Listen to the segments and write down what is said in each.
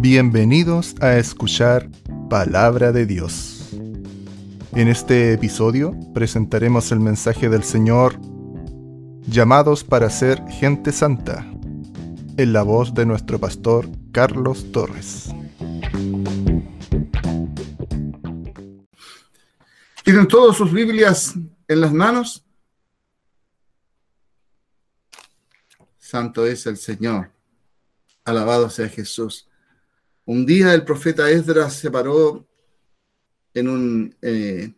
Bienvenidos a escuchar Palabra de Dios. En este episodio presentaremos el mensaje del Señor llamados para ser gente santa, en la voz de nuestro pastor Carlos Torres. ¿Tienen todas sus Biblias en las manos? Santo es el Señor. Alabado sea Jesús. Un día el profeta Esdras se paró en un, eh,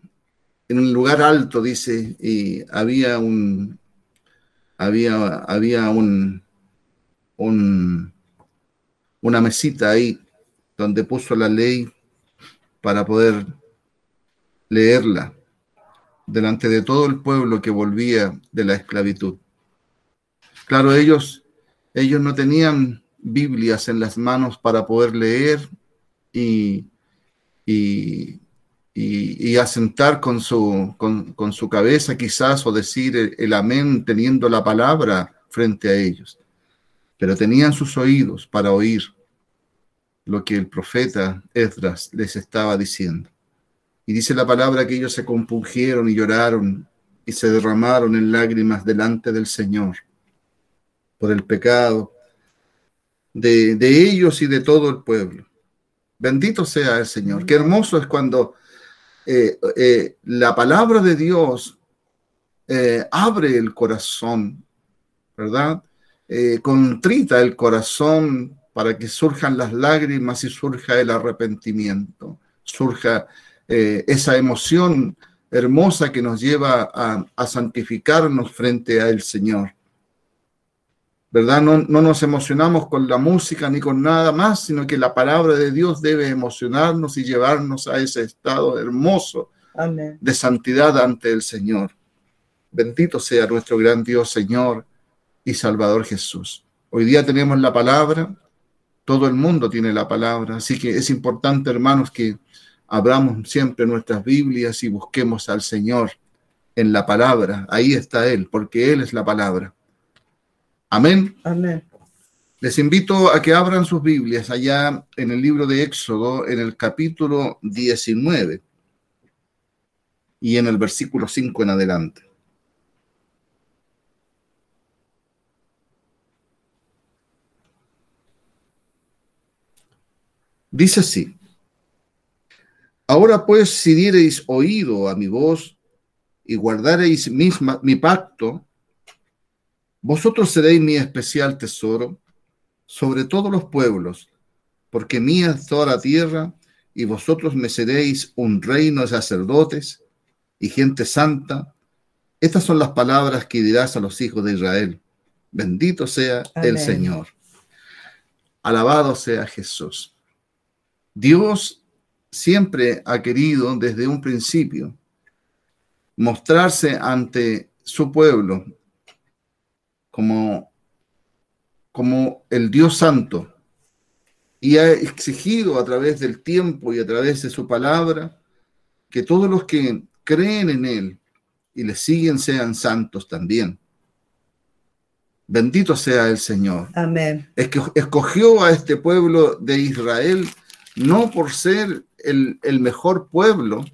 en un lugar alto, dice, y había un, había, había un, un, una mesita ahí donde puso la ley para poder leerla delante de todo el pueblo que volvía de la esclavitud. Claro, ellos, ellos no tenían Biblias en las manos para poder leer y, y, y, asentar con su, con, su cabeza quizás o decir el, amén teniendo la palabra frente a ellos. Pero tenían sus oídos para oír lo que el profeta Esdras les estaba diciendo. Y dice la palabra que ellos se compungieron y lloraron y se derramaron en lágrimas delante del Señor por el pecado de, ellos y de todo el pueblo. Bendito sea el Señor. Qué hermoso es cuando eh, eh, la palabra de Dios eh, abre el corazón, ¿verdad? contrita el corazón para que surjan las lágrimas y surja el arrepentimiento, surja esa emoción hermosa que nos lleva a, a santificarnos frente al Señor. ¿Verdad? No, nos emocionamos con la música ni con nada más, sino que la palabra de Dios debe emocionarnos y llevarnos a ese estado hermoso de santidad ante el Señor. Bendito sea nuestro gran Dios, Señor y Salvador Jesús. Hoy día tenemos la palabra, todo el mundo tiene la palabra, así que es importante, hermanos, que abramos siempre nuestras Biblias y busquemos al Señor en la palabra. Ahí está Él, porque Él es la palabra. Amén. Amén. Les invito a que abran sus Biblias allá en el libro de Éxodo, en el capítulo 19 y en el versículo 5 en adelante. Dice así, ahora pues si diereis oído a mi voz y guardareis mi pacto, vosotros seréis mi especial tesoro sobre todos los pueblos, porque mía es toda la tierra, y vosotros me seréis un reino de sacerdotes y gente santa. Estas son las palabras que dirás a los hijos de Israel. Bendito sea el Señor. Alabado sea Jesús. Dios siempre ha querido desde un principio mostrarse ante su pueblo como, como el Dios Santo y ha exigido a través del tiempo y a través de su palabra que todos los que creen en Él y le siguen sean santos también. Bendito sea el Señor. Amén. Es que escogió a este pueblo de Israel no por ser el, el mejor pueblo,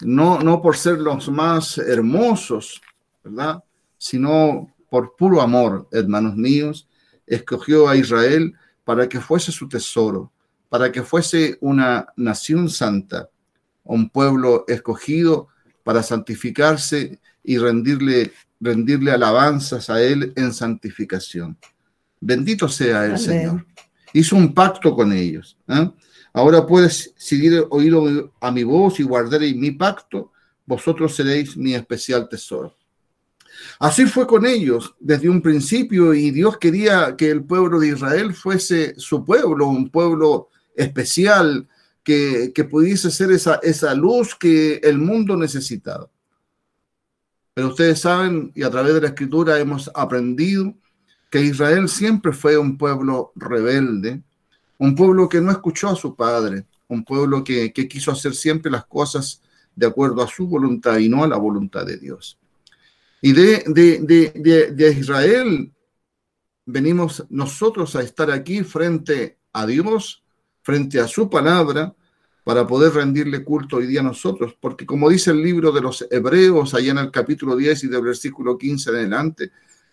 no, no por ser los más hermosos, ¿verdad? Sino por puro amor, hermanos míos, escogió a Israel para que fuese su tesoro, para que fuese una nación santa, un pueblo escogido para santificarse y rendirle, rendirle alabanzas a Él en santificación. Bendito sea el Señor. Hizo un pacto con ellos. ¿eh? Ahora puedes seguir oído a mi voz y guardaréis mi pacto, vosotros seréis mi especial tesoro. Así fue con ellos desde un principio y Dios quería que el pueblo de Israel fuese su pueblo, un pueblo especial que, pudiese ser esa, esa luz que el mundo necesitaba. Pero ustedes saben, y a través de la escritura hemos aprendido que Israel siempre fue un pueblo rebelde, un pueblo que no escuchó a su padre, un pueblo que, que quiso hacer siempre las cosas de acuerdo a su voluntad y no a la voluntad de Dios. Y de, de, Israel venimos nosotros a estar aquí frente a Dios frente a su palabra para poder rendirle culto hoy día a nosotros, porque como dice el libro de los Hebreos, allá en el capítulo 10 y del versículo 15 en adelante,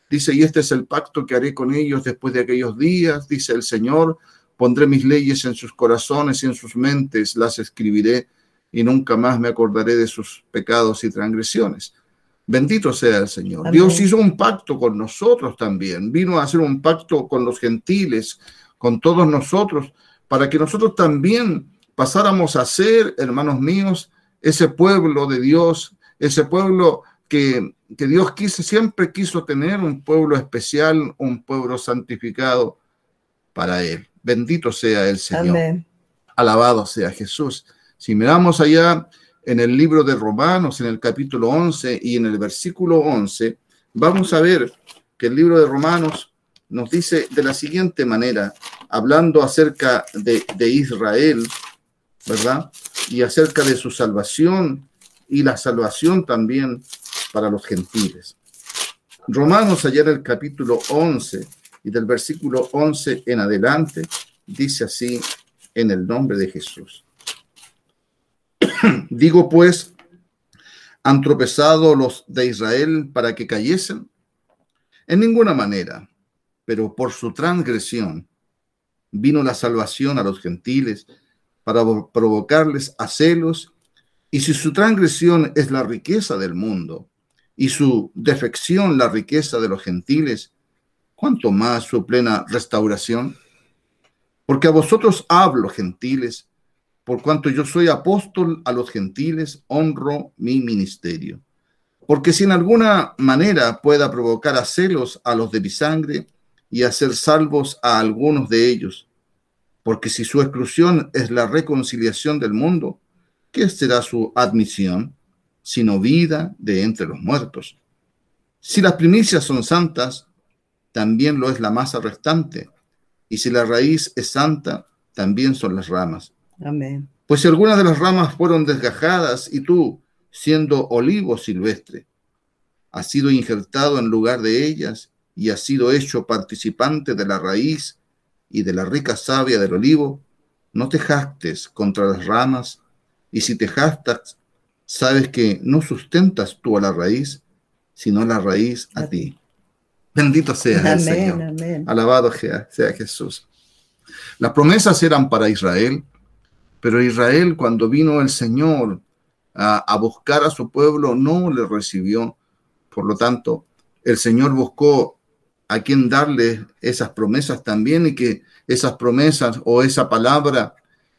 dice, y este es el pacto que haré con ellos después de aquellos días, dice el Señor, pondré mis leyes en sus corazones y en sus mentes, las escribiré y nunca más me acordaré de sus pecados y transgresiones. Bendito sea el Señor. Dios hizo un pacto con nosotros también, vino a hacer un pacto con los gentiles, con todos nosotros, para que nosotros también pasáramos a ser, hermanos míos, ese pueblo de Dios, ese pueblo que, que Dios quiso, siempre quiso tener, un pueblo especial, un pueblo santificado para Él. Bendito sea el Señor. Alabado sea Jesús. Si miramos allá en el libro de Romanos, en el capítulo 11 y en el versículo 11, vamos a ver que el libro de Romanos nos dice de la siguiente manera, hablando acerca de, Israel, ¿verdad? Y acerca de su salvación y la salvación también para los gentiles. Romanos, allá en el capítulo 11 y del versículo 11 en adelante, dice así en el nombre de Jesús. Digo pues, ¿han tropezado los de Israel para que cayesen? En ninguna manera, pero por su transgresión vino la salvación a los gentiles para provocarles a celos, y si su transgresión es la riqueza del mundo, y su defección la riqueza de los gentiles, ¿cuánto más su plena restauración? Porque a vosotros hablo, gentiles, por cuanto yo soy apóstol a los gentiles, honro mi ministerio. Porque si en alguna manera pueda provocar a celos a los de mi sangre y hacer salvos a algunos de ellos, porque si su exclusión es la reconciliación del mundo, ¿qué será su admisión? Sino vida de entre los muertos. Si las primicias son santas, también lo es la masa restante. Y si la raíz es santa, también son las ramas. Amén. Pues si algunas de las ramas fueron desgajadas y tú, siendo olivo silvestre, has sido injertado en lugar de ellas y has sido hecho participante de la raíz y de la rica savia del olivo, no te jactes contra las ramas, y si te jactas, sabes que no sustentas tú a la raíz, sino la raíz a ti. Bendito sea el Señor. Alabado sea Jesús. Las promesas eran para Israel, pero Israel cuando vino el Señor a, buscar a su pueblo no le recibió. Por lo tanto, el Señor buscó a quien darle esas promesas también y que esas promesas o esa palabra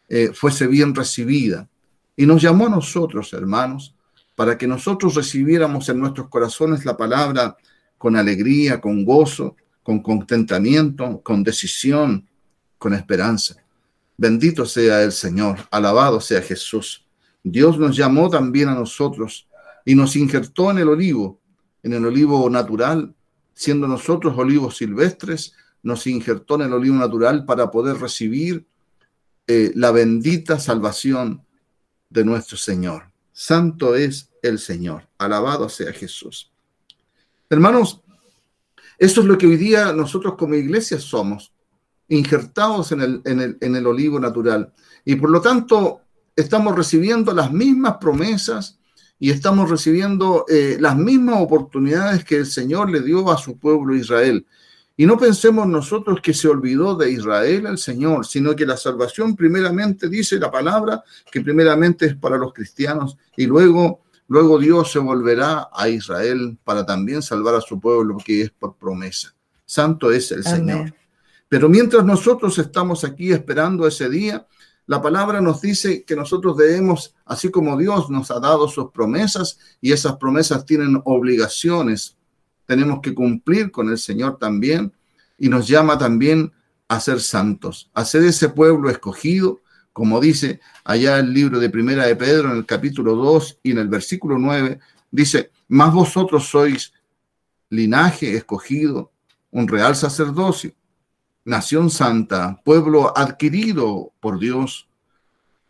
eh, fuese bien recibida. Y nos llamó a nosotros, hermanos, para que nosotros recibiéramos en nuestros corazones la palabra con alegría, con gozo, con contentamiento, con decisión, con esperanza. Bendito sea el Señor, alabado sea Jesús. Dios nos llamó también a nosotros y nos injertó en el olivo, en el olivo natural, siendo nosotros olivos silvestres, nos injertó en el olivo natural para poder recibir eh, la bendita salvación de nuestro Señor. Santo es el Señor. Alabado sea Jesús. Hermanos, eso es lo que hoy día nosotros como iglesia somos, injertados en el, en el, en el olivo natural. Y por lo tanto, estamos recibiendo las mismas promesas y estamos recibiendo eh, las mismas oportunidades que el Señor le dio a su pueblo Israel. Y no pensemos nosotros que se olvidó de Israel el Señor, sino que la salvación primeramente dice la palabra que primeramente es para los cristianos y luego luego Dios se volverá a Israel para también salvar a su pueblo que es por promesa. Santo es el Señor. Pero mientras nosotros estamos aquí esperando ese día, la palabra nos dice que nosotros debemos, así como Dios nos ha dado sus promesas y esas promesas tienen obligaciones, tenemos que cumplir con el Señor también y nos llama también a ser santos, a ser ese pueblo escogido, como dice allá el libro de Primera de Pedro en el capítulo 2 y en el versículo 9, dice, más vosotros sois linaje escogido, un real sacerdocio nación santa, pueblo adquirido por Dios.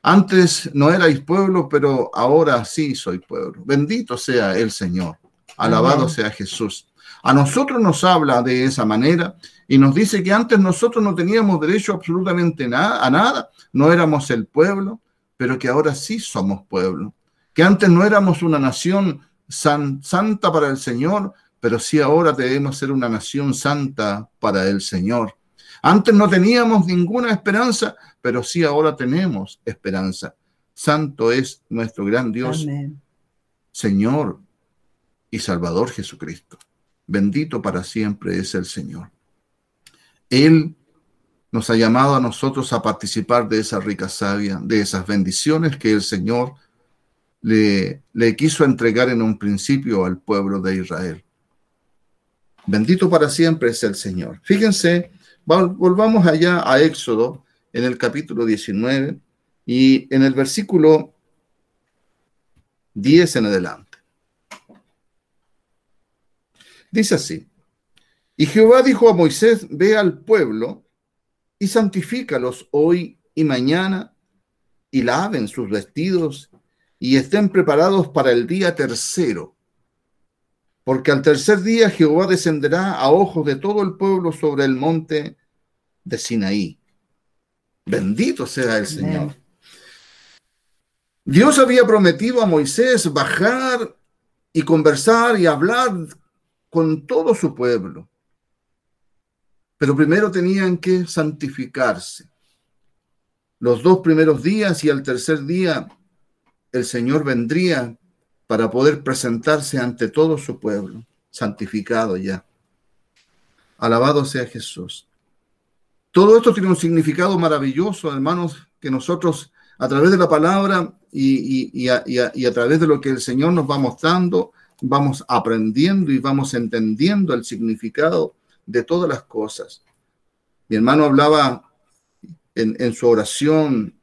Antes no erais pueblo, pero ahora sí soy pueblo. Bendito sea el Señor. Alabado sea Jesús. A nosotros nos habla de esa manera y nos dice que antes nosotros no teníamos derecho absolutamente nada, a nada, no éramos el pueblo, pero que ahora sí somos pueblo. Que antes no éramos una nación santa para el Señor, pero sí ahora debemos ser una nación santa para el Señor. Antes no teníamos ninguna esperanza, pero sí ahora tenemos esperanza. Santo es nuestro gran Dios, Señor y Salvador Jesucristo. Bendito para siempre es el Señor. Él nos ha llamado a nosotros a participar de esa rica savia, de esas bendiciones que el Señor le, le quiso entregar en un principio al pueblo de Israel. Bendito para siempre es el Señor. Fíjense, volvamos allá a Éxodo en el capítulo 19 y en el versículo 10 en adelante. Dice así, y Jehová dijo a Moisés, ve al pueblo y santifícalos hoy y mañana y laven sus vestidos y estén preparados para el día tercero. Porque al tercer día Jehová descenderá a ojos de todo el pueblo sobre el monte de Sinaí. Bendito sea el Señor. Dios había prometido a Moisés bajar y conversar y hablar con todo su pueblo. Pero primero tenían que santificarse. Los dos primeros días y al tercer día el Señor vendría para poder presentarse ante todo su pueblo, santificado ya. Alabado sea Jesús. Todo esto tiene un significado maravilloso, hermanos, que nosotros a través de la palabra y, a, y, a, través de lo que el Señor nos va mostrando, vamos aprendiendo y vamos entendiendo el significado de todas las cosas. Mi hermano hablaba en, su oración,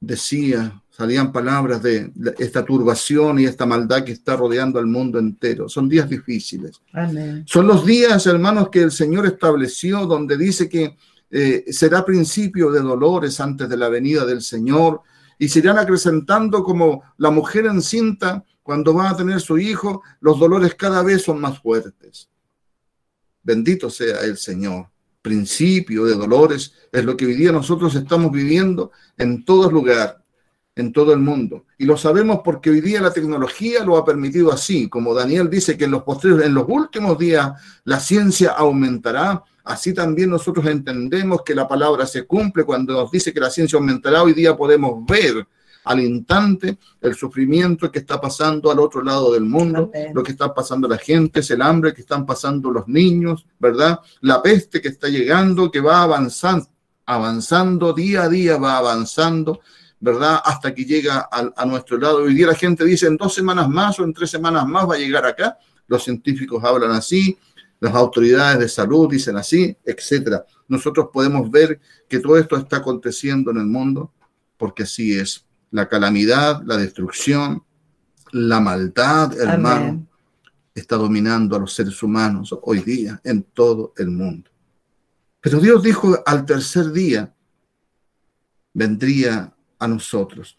decía, salían palabras de esta turbación y esta maldad que está rodeando al mundo entero. Son días difíciles. Son los días, hermanos, que el Señor estableció, donde dice que eh, será principio de dolores antes de la venida del Señor y se irán acrecentando como la mujer encinta cuando va a tener su hijo, los dolores cada vez son más fuertes. Bendito sea el Señor. Principio de dolores es lo que hoy día nosotros estamos viviendo en todo lugar, en todo el mundo. Y lo sabemos porque hoy día la tecnología lo ha permitido así. Como Daniel dice que en los posteriores, en los últimos días, la ciencia aumentará. Así también nosotros entendemos que la palabra se cumple cuando nos dice que la ciencia aumentará. Hoy día podemos ver al instante el sufrimiento que está pasando al otro lado del mundo, lo que está pasando la gente, es el hambre que están pasando los niños, ¿verdad? La peste que está llegando, que va avanzando, avanzando día a día, va avanzando, ¿verdad? Hasta que llega a, a nuestro lado. Hoy día la gente dice en dos semanas más o en tres semanas más va a llegar acá. Los científicos hablan así, las autoridades de salud dicen así, etcétera. Nosotros podemos ver que todo esto está aconteciendo en el mundo porque así es la calamidad, la destrucción, la maldad, hermano, está dominando a los seres humanos hoy día en todo el mundo. Pero Dios dijo al tercer día vendría a nosotros.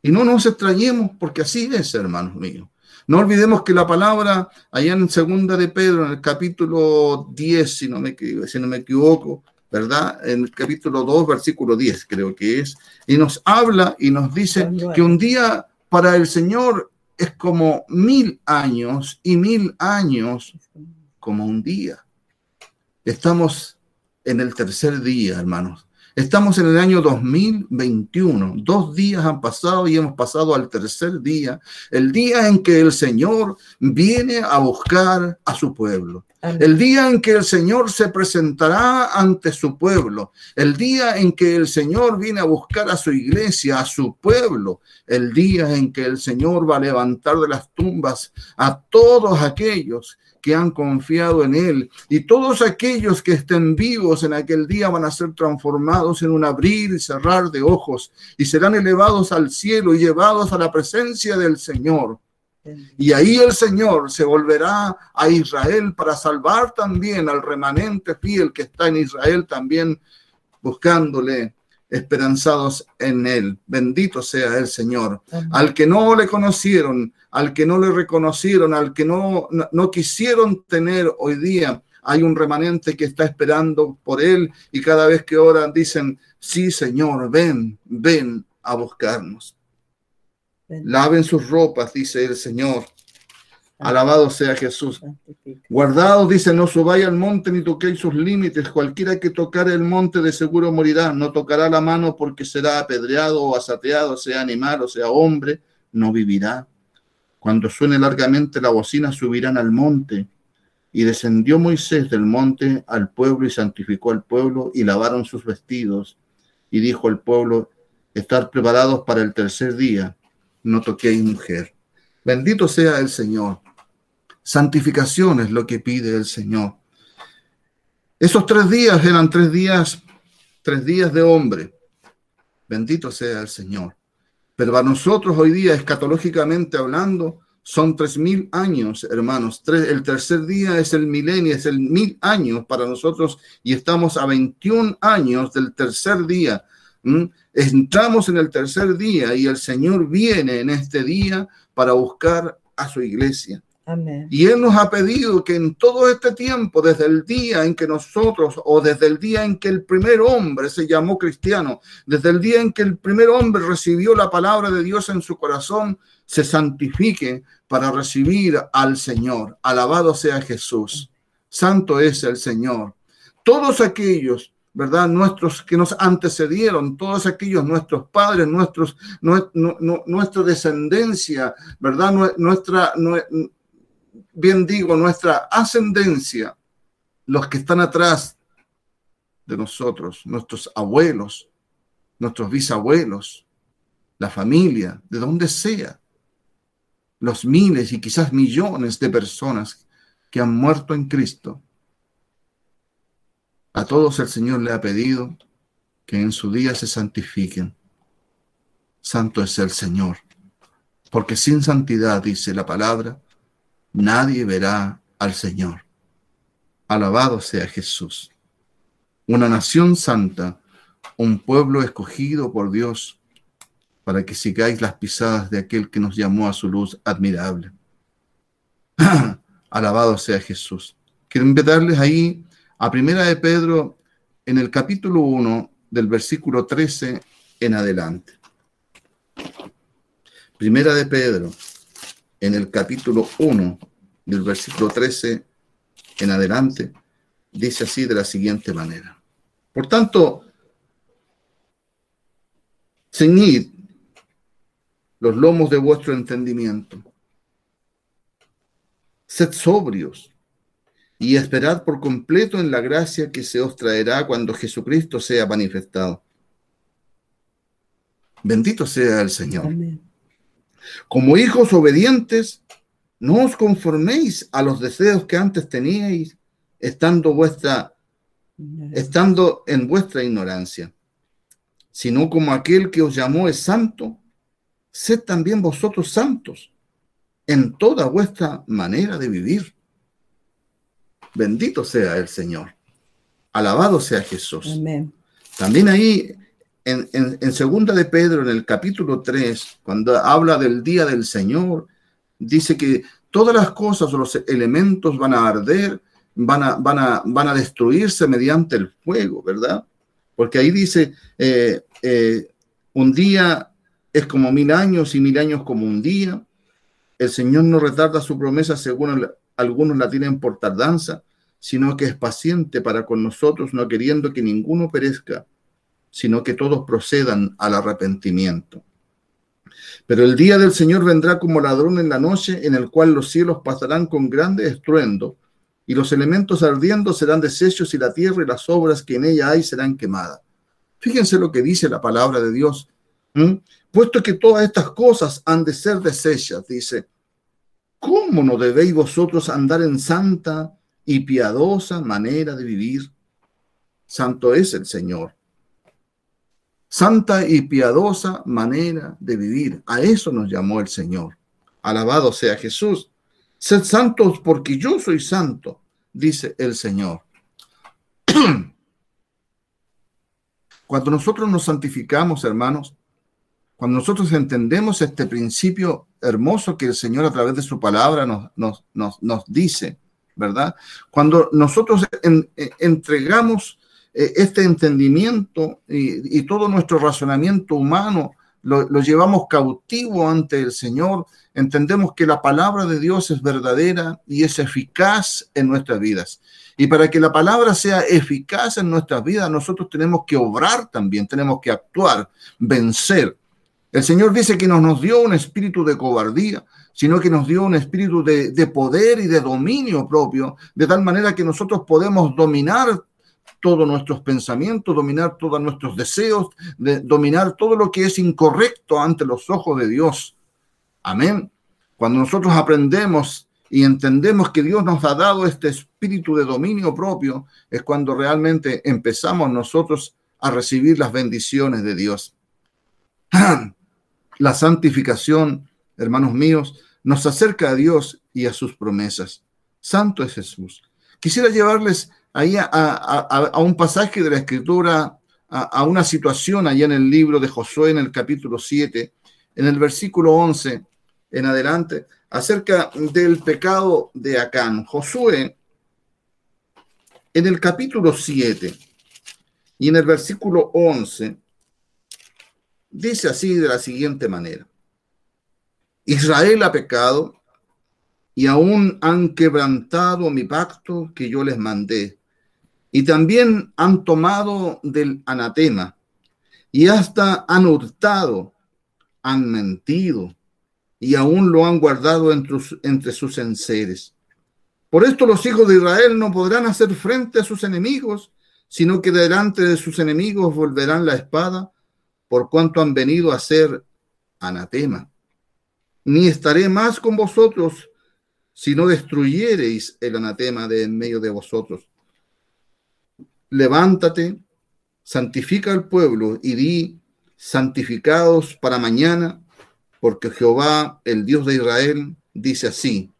Y no nos extrañemos porque así es, hermanos míos. No olvidemos que la palabra allá en segunda de Pedro, en el capítulo 10, si no me, si no me equivoco, ¿verdad? En el capítulo 2, versículo 10 creo que es, y nos habla y nos dice que un día para el Señor es como mil años y mil años como un día. Estamos en el tercer día, hermanos. Estamos en el año 2021. Dos días han pasado y hemos pasado al tercer día, el día en que el Señor viene a buscar a su pueblo. El día en que el Señor se presentará ante su pueblo, el día en que el Señor viene a buscar a su iglesia, a su pueblo, el día en que el Señor va a levantar de las tumbas a todos aquellos que han confiado en Él. Y todos aquellos que estén vivos en aquel día van a ser transformados en un abrir y cerrar de ojos y serán elevados al cielo y llevados a la presencia del Señor. Y ahí el Señor se volverá a Israel para salvar también al remanente fiel que está en Israel también buscándole esperanzados en Él. Bendito sea el Señor. Al que no le conocieron, al que no le reconocieron, al que no, no, quisieron tener hoy día, hay un remanente que está esperando por Él y cada vez que oran dicen, sí Señor, ven, ven a buscarnos. Laven sus ropas, dice el Señor. Alabado sea Jesús. Guardados, dice, no subáis al monte ni toquéis sus límites. Cualquiera que tocare el monte de seguro morirá. No tocará la mano porque será apedreado o asateado, sea animal o sea hombre, no vivirá. Cuando suene largamente la bocina, subirán al monte. Y descendió Moisés del monte al pueblo y santificó al pueblo y lavaron sus vestidos. Y dijo al pueblo, estar preparados para el tercer día, no toquéis mujer. Bendito sea el Señor. Santificación es lo que pide el Señor. Esos tres días eran tres días, tres días de hombre. Bendito sea el Señor. Pero para nosotros hoy día, escatológicamente hablando, son tres mil años, hermanos. el tercer día es el milenio, es el mil años para nosotros y estamos a 21 años del tercer día. Entramos en el tercer día y el Señor viene en este día para buscar a su iglesia. Y Él nos ha pedido que en todo este tiempo, desde el día en que nosotros, o desde el día en que el primer hombre se llamó cristiano, desde el día en que el primer hombre recibió la palabra de Dios en su corazón, se santifique para recibir al Señor. Alabado sea Jesús. Santo es el Señor. Todos aquellos ¿verdad? Nuestros que nos antecedieron, todos aquellos, nuestros padres, nuestros, nuestra descendencia, ¿verdad? Nuestra, bien digo, nuestra ascendencia, los que están atrás de nosotros, nuestros abuelos, nuestros bisabuelos, la familia, de donde sea, los miles y quizás millones de personas que han muerto en Cristo. A todos el Señor le ha pedido que en su día se santifiquen. Santo es el Señor, porque sin santidad, dice la palabra, nadie verá al Señor. Alabado sea Jesús. Una nación santa, un pueblo escogido por Dios, para que sigáis las pisadas de aquel que nos llamó a su luz admirable. Alabado sea Jesús. Quiero invitarles ahí a Primera de Pedro en el capítulo 1 del versículo 13 en adelante. Primera de Pedro en el capítulo 1 del versículo 13 en adelante, dice así de la siguiente manera. Por tanto, ceñid los lomos de vuestro entendimiento. Sed sobrios y esperad por completo en la gracia que se os traerá cuando Jesucristo sea manifestado. Bendito sea el Señor. Como hijos obedientes, no os conforméis a los deseos que antes teníais, estando, vuestra, estando en vuestra ignorancia, sino como aquel que os llamó es santo, sed también vosotros santos en toda vuestra manera de vivir. Bendito sea el Señor. Alabado sea Jesús. También ahí en, segunda de Pedro, en el capítulo 3, cuando habla del día del Señor, dice que todas las cosas los elementos van a arder, van a, van a, van a destruirse mediante el fuego, ¿verdad? Porque ahí dice, eh, eh, un día es como mil años y mil años como un día. El Señor no retarda su promesa según algunos la tienen por tardanza, sino que es paciente para con nosotros, no queriendo que ninguno perezca, sino que todos procedan al arrepentimiento. Pero el día del Señor vendrá como ladrón en la noche, en el cual los cielos pasarán con grande estruendo, y los elementos ardiendo serán deshechos, y la tierra y las obras que en ella hay serán quemadas. Fíjense lo que dice la palabra de Dios. Puesto que todas estas cosas han de ser deshechas, dice, ¿cómo no debéis vosotros andar en santa y piadosa manera de vivir? Santo es el Señor santa y piadosa manera de vivir. A eso nos llamó el Señor. Alabado sea Jesús. Sed santos porque yo soy santo, dice el Señor. Cuando nosotros nos santificamos, hermanos, cuando nosotros entendemos este principio hermoso que el Señor a través de su palabra nos, nos, dice, ¿verdad? Cuando nosotros entregamos este entendimiento y, todo nuestro razonamiento humano lo, lo, llevamos cautivo ante el Señor, entendemos que la palabra de Dios es verdadera y es eficaz en nuestras vidas. Y para que la palabra sea eficaz en nuestras vidas, nosotros tenemos que obrar también, tenemos que actuar, vencer. El Señor dice que no nos dio un espíritu de cobardía, sino que nos dio un espíritu de, poder y de dominio propio, de tal manera que nosotros podemos dominar todos nuestros pensamientos, dominar todos nuestros deseos, dominar todo lo que es incorrecto ante los ojos de Dios. Amén. Cuando nosotros aprendemos y entendemos que Dios nos ha dado este espíritu de dominio propio, es cuando realmente empezamos nosotros a recibir las bendiciones de Dios. La santificación, hermanos míos, nos acerca a Dios y a sus promesas. Santo es Jesús. Quisiera llevarles ahí a, un pasaje de la Escritura, a, una situación allá en el libro de Josué, en el capítulo 7, en el versículo 11 en adelante, acerca del pecado de Acán. Josué, en el capítulo 7 y en el versículo 11, Dice así de la siguiente manera. Israel ha pecado y aún han quebrantado mi pacto que yo les mandé. Y también han tomado del anatema y hasta han hurtado, han mentido y aún lo han guardado entre, sus enseres. Por esto los hijos de Israel no podrán hacer frente a sus enemigos, sino que delante de sus enemigos volverán la espada por cuanto han venido a ser anatema. Ni estaré más con vosotros si no destruyereis el anatema de en medio de vosotros. Levántate, santifica al pueblo y di, santificados para mañana, porque Jehová, el Dios de Israel, dice así,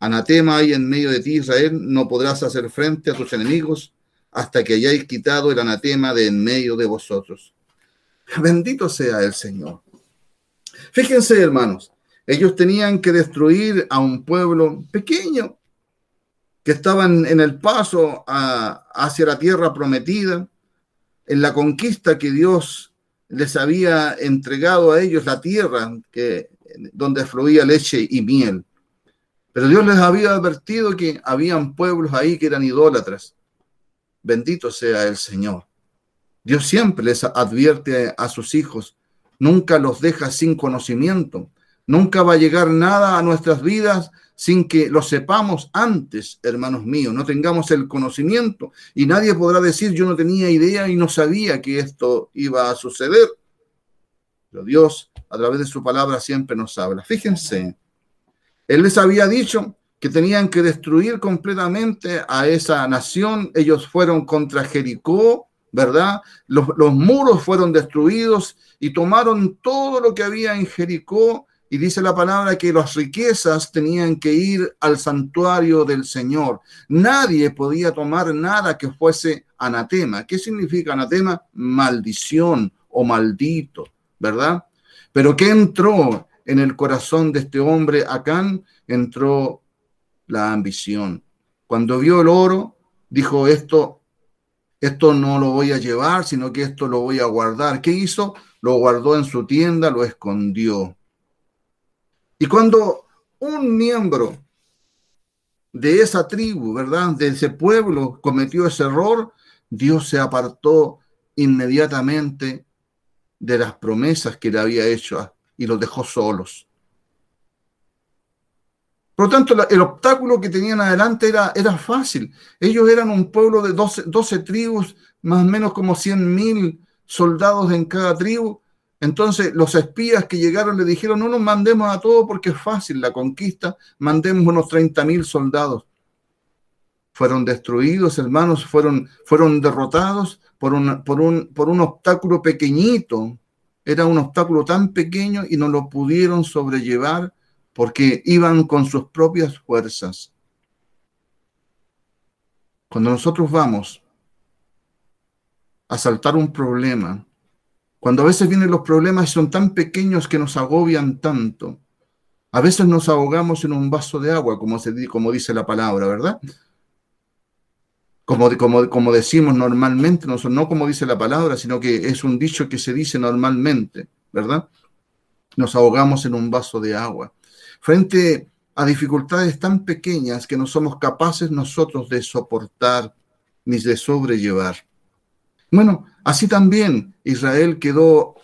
anatema hay en medio de ti, Israel, no podrás hacer frente a tus enemigos hasta que hayáis quitado el anatema de en medio de vosotros. Bendito sea el Señor. Fíjense, hermanos, ellos tenían que destruir a un pueblo pequeño que estaban en el paso hacia la tierra prometida, en la conquista que Dios les había entregado a ellos, la tierra que, donde fluía leche y miel. Pero Dios les había advertido que habían pueblos ahí que eran idólatras. Bendito sea el Señor. Dios siempre les advierte a sus hijos, nunca los deja sin conocimiento, nunca va a llegar nada a nuestras vidas sin que lo sepamos antes, hermanos míos, no tengamos el conocimiento y nadie podrá decir yo no tenía idea y no sabía que esto iba a suceder. Pero Dios a través de su palabra siempre nos habla. Fíjense, Él les había dicho que tenían que destruir completamente a esa nación. Ellos fueron contra Jericó ¿verdad? Los, muros fueron destruidos y tomaron todo lo que había en Jericó y dice la palabra que las riquezas tenían que ir al santuario del Señor. Nadie podía tomar nada que fuese anatema. ¿Qué significa anatema? Maldición o maldito, ¿verdad? Pero ¿qué entró en el corazón de este hombre Acán? Entró la ambición. Cuando vio el oro, dijo, esto esto no lo voy a llevar, sino que esto lo voy a guardar. ¿Qué hizo? Lo guardó en su tienda, lo escondió. Y cuando un miembro de esa tribu, ¿verdad? De ese pueblo cometió ese error, Dios se apartó inmediatamente de las promesas que le había hecho y los dejó solos. Por lo tanto, el obstáculo que tenían adelante era, era fácil. Ellos eran un pueblo de 12, tribus, más o menos como 100 mil soldados en cada tribu. Entonces los espías que llegaron le dijeron, no nos mandemos a todos porque es fácil la conquista, mandemos unos 30 mil soldados. Fueron destruidos, hermanos, fueron, fueron derrotados por, por, un, por un obstáculo pequeñito. Era un obstáculo tan pequeño y no lo pudieron sobrellevar porque iban con sus propias fuerzas. Cuando nosotros vamos a saltar un problema, cuando a veces vienen los problemas y son tan pequeños que nos agobian tanto, a veces nos ahogamos en un vaso de agua, como, se, como dice la palabra, ¿verdad? Como, como, como decimos normalmente, no, no como dice la palabra, sino que es un dicho que se dice normalmente, ¿verdad? Nos ahogamos en un vaso de agua. Frente a dificultades tan pequeñas que no somos capaces nosotros de soportar ni de sobrellevar. Bueno, así también Israel quedó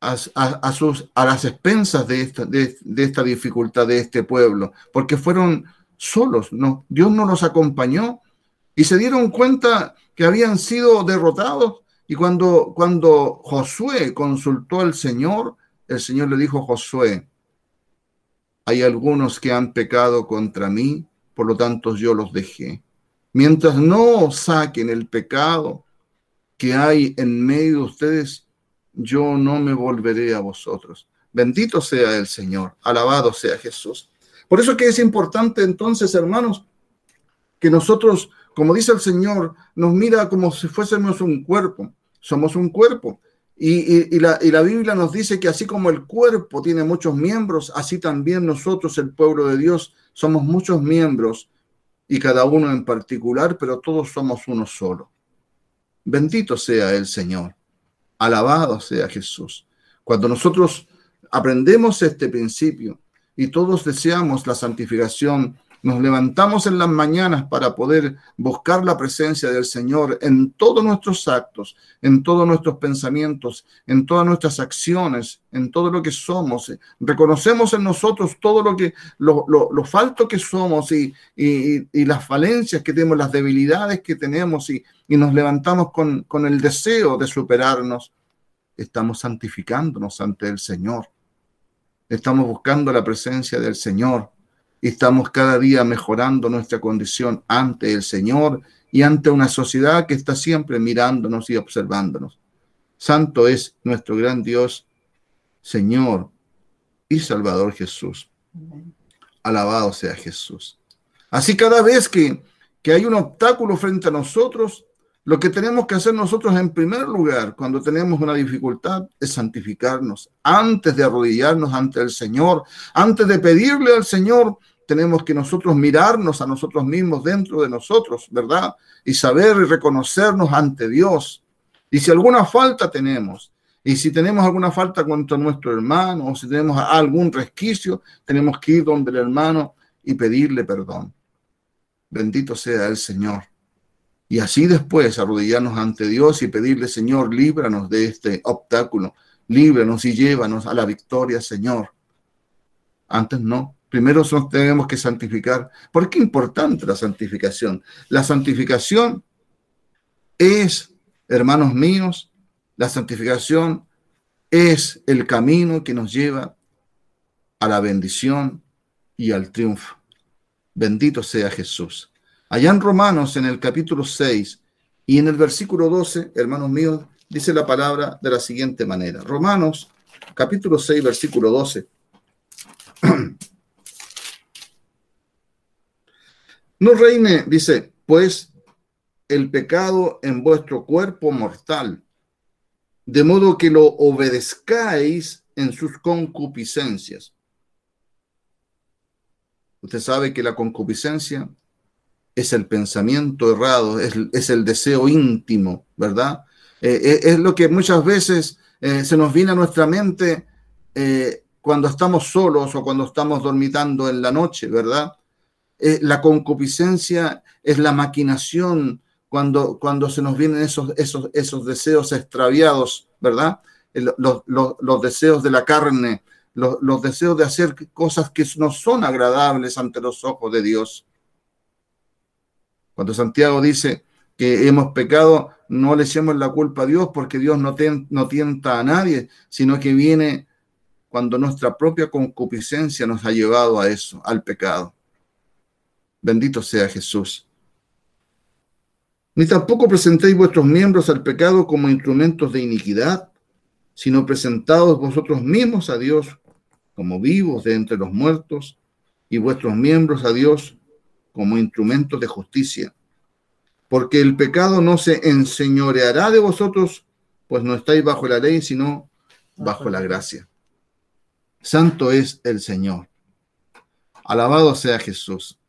a, sus, a las expensas de esta, de, esta dificultad de este pueblo, porque fueron solos, ¿no? Dios no los acompañó y se dieron cuenta que habían sido derrotados. Y cuando, cuando Josué consultó al Señor, el Señor le dijo a Josué, hay algunos que han pecado contra mí, por lo tanto yo los dejé. Mientras no saquen el pecado que hay en medio de ustedes, yo no me volveré a vosotros. Bendito sea el Señor, alabado sea Jesús. Por eso que es importante entonces, hermanos, que nosotros, como dice el Señor, nos mira como si fuésemos un cuerpo. Somos un cuerpo. Y, la, y, la, Biblia nos dice que así como el cuerpo tiene muchos miembros, así también nosotros, el pueblo de Dios, somos muchos miembros y cada uno en particular, pero todos somos uno solo. Bendito sea el Señor. Alabado sea Jesús. Cuando nosotros aprendemos este principio y todos deseamos la santificación, nos levantamos en las mañanas para poder buscar la presencia del Señor en todos nuestros actos, en todos nuestros pensamientos, en todas nuestras acciones, en todo lo que somos. Reconocemos en nosotros todo lo que, lo, falto que somos y, las falencias que tenemos, las debilidades que tenemos y, nos levantamos con el deseo de superarnos. Estamos santificándonos ante el Señor. Estamos buscando la presencia del Señor estamos cada día mejorando nuestra condición ante el Señor y ante una sociedad que está siempre mirándonos y observándonos. Santo es nuestro gran Dios, Señor y Salvador Jesús. Alabado sea Jesús. Así cada vez que, que hay un obstáculo frente a nosotros, lo que tenemos que hacer nosotros en primer lugar cuando tenemos una dificultad es santificarnos. Antes de arrodillarnos ante el Señor, antes de pedirle al Señor, tenemos que nosotros mirarnos a nosotros mismos dentro de nosotros, ¿verdad? Y saber y reconocernos ante Dios. Y si alguna falta tenemos, y si tenemos alguna falta contra nuestro hermano, o si tenemos algún resquicio, tenemos que ir donde el hermano y pedirle perdón. Bendito sea el Señor. Y así después arrodillarnos ante Dios y pedirle, Señor, líbranos de este obstáculo, líbranos y llévanos a la victoria, Señor. Antes no. Primero nos tenemos que santificar. ¿Por qué importante la santificación? La santificación es, hermanos míos, la santificación es el camino que nos lleva a la bendición y al triunfo. Bendito sea Jesús. Allá en Romanos, en el capítulo 6 y en el versículo 12, hermanos míos, dice la palabra de la siguiente manera. Romanos, capítulo 6, versículo 12. No reine, dice, pues el pecado en vuestro cuerpo mortal, de modo que lo obedezcáis en sus concupiscencias. Usted sabe que la concupiscencia es el pensamiento errado, es, el deseo íntimo, ¿verdad? Eh, eh, es lo que muchas veces eh, se nos viene a nuestra mente cuando estamos solos o cuando estamos dormitando en la noche, ¿verdad? La concupiscencia es la maquinación cuando, cuando se nos vienen esos, esos, esos deseos extraviados, ¿verdad? Los, los, deseos de la carne, los, deseos de hacer cosas que no son agradables ante los ojos de Dios. Cuando Santiago dice que hemos pecado, no le echemos la culpa a Dios porque Dios no, no tienta a nadie, sino que viene cuando nuestra propia concupiscencia nos ha llevado a eso, al pecado. Bendito sea Jesús. Ni tampoco presentéis vuestros miembros al pecado como instrumentos de iniquidad, sino presentados vosotros mismos a Dios como vivos de entre los muertos y vuestros miembros a Dios como instrumentos de justicia. porque el pecado no se enseñoreará de vosotros, pues no estáis bajo la ley, sino bajo la gracia. Santo es el Señor. Alabado sea Jesús.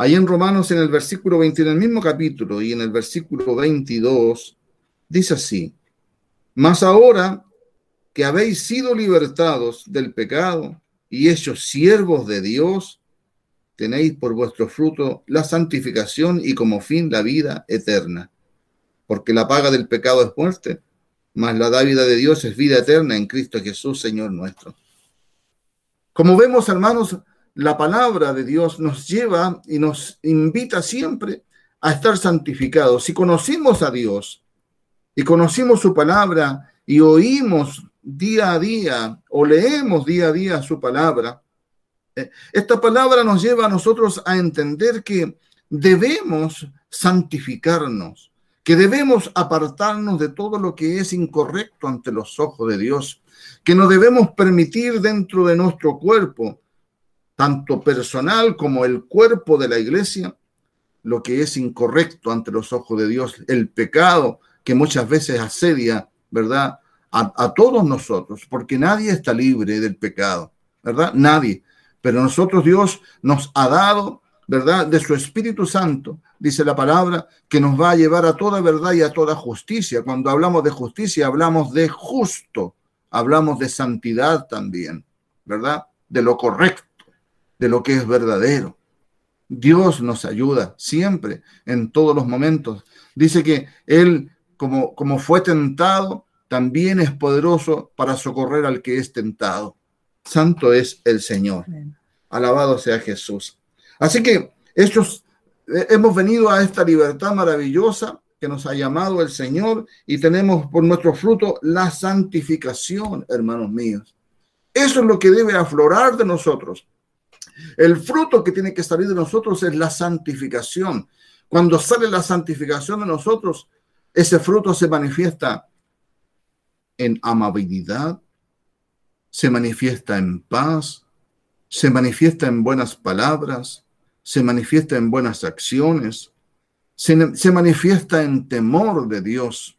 Ahí en Romanos, en el versículo 20, en el mismo capítulo y en el versículo 22, dice así, mas ahora que habéis sido libertados del pecado y hechos siervos de Dios, tenéis por vuestro fruto la santificación y como fin la vida eterna. Porque la paga del pecado es muerte, mas la dávida de Dios es vida eterna en Cristo Jesús, Señor nuestro. Como vemos, hermanos, la palabra de Dios nos lleva y nos invita siempre a estar santificados. Si conocimos a Dios y conocimos su palabra y oímos día a día o leemos día a día su palabra, eh, esta palabra nos lleva a nosotros a entender que debemos santificarnos, que debemos apartarnos de todo lo que es incorrecto ante los ojos de Dios, que no debemos permitir dentro de nuestro cuerpo, tanto personal como el cuerpo de la iglesia, lo que es incorrecto ante los ojos de Dios, el pecado que muchas veces asedia, ¿verdad? A, todos nosotros, porque nadie está libre del pecado, ¿verdad? Nadie. Pero nosotros Dios nos ha dado, ¿verdad? De su Espíritu Santo, dice la palabra, que nos va a llevar a toda verdad y a toda justicia. Cuando hablamos de justicia, hablamos de justo, hablamos de santidad también, ¿verdad? De lo correcto, de lo que es verdadero. Dios nos ayuda siempre, en todos los momentos. Dice que Él, como, como fue tentado, también es poderoso para socorrer al que es tentado. Santo es el Señor. Alabado sea Jesús. Así que estos, eh, hemos venido a esta libertad maravillosa que nos ha llamado el Señor y tenemos por nuestro fruto la santificación, hermanos míos. Eso es lo que debe aflorar de nosotros. El fruto que tiene que salir de nosotros es la santificación. Cuando sale la santificación de nosotros, ese fruto se manifiesta en amabilidad, se manifiesta en paz, se manifiesta en buenas palabras, se manifiesta en buenas acciones, se, manifiesta en temor de Dios,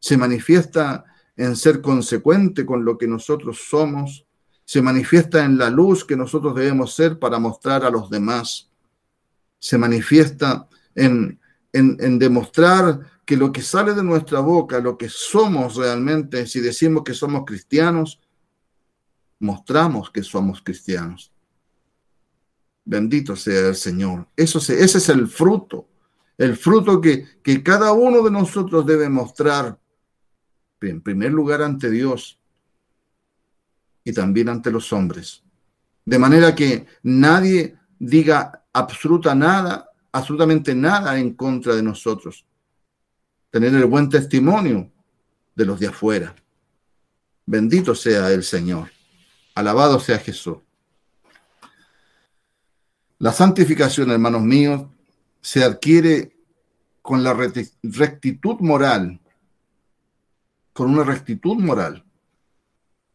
se manifiesta en ser consecuente con lo que nosotros somos, se manifiesta en la luz que nosotros debemos ser para mostrar a los demás, se manifiesta en, en, demostrar que lo que sale de nuestra boca, lo que somos realmente, si decimos que somos cristianos, mostramos que somos cristianos. Bendito sea el Señor. Eso, ese es el fruto el fruto que, que cada uno de nosotros debe mostrar, en primer lugar ante Dios y también ante los hombres. De manera que nadie diga absoluta nada, absolutamente nada en contra de nosotros. Tener el buen testimonio de los de afuera. Bendito sea el Señor. Alabado sea Jesús. La santificación, hermanos míos, se adquiere con la rectitud moral, con una rectitud moral.